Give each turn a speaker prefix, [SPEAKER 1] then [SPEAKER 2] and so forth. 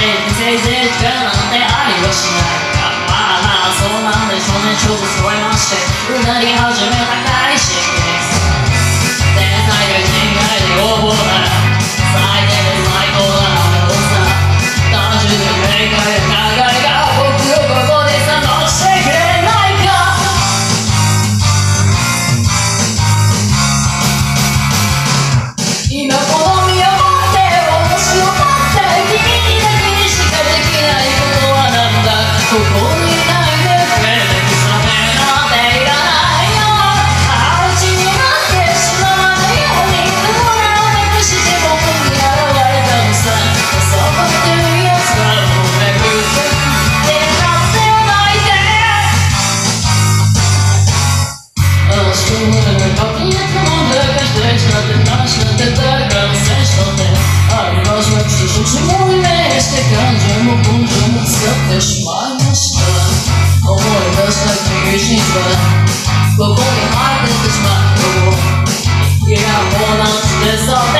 [SPEAKER 1] なんでしまあまあそうなんで少年少女揃えましてうなり始めたか Почему вместе каждому пункту скатышь? Shiva Spoke only hard and Krishna, no more Here I'm born on this all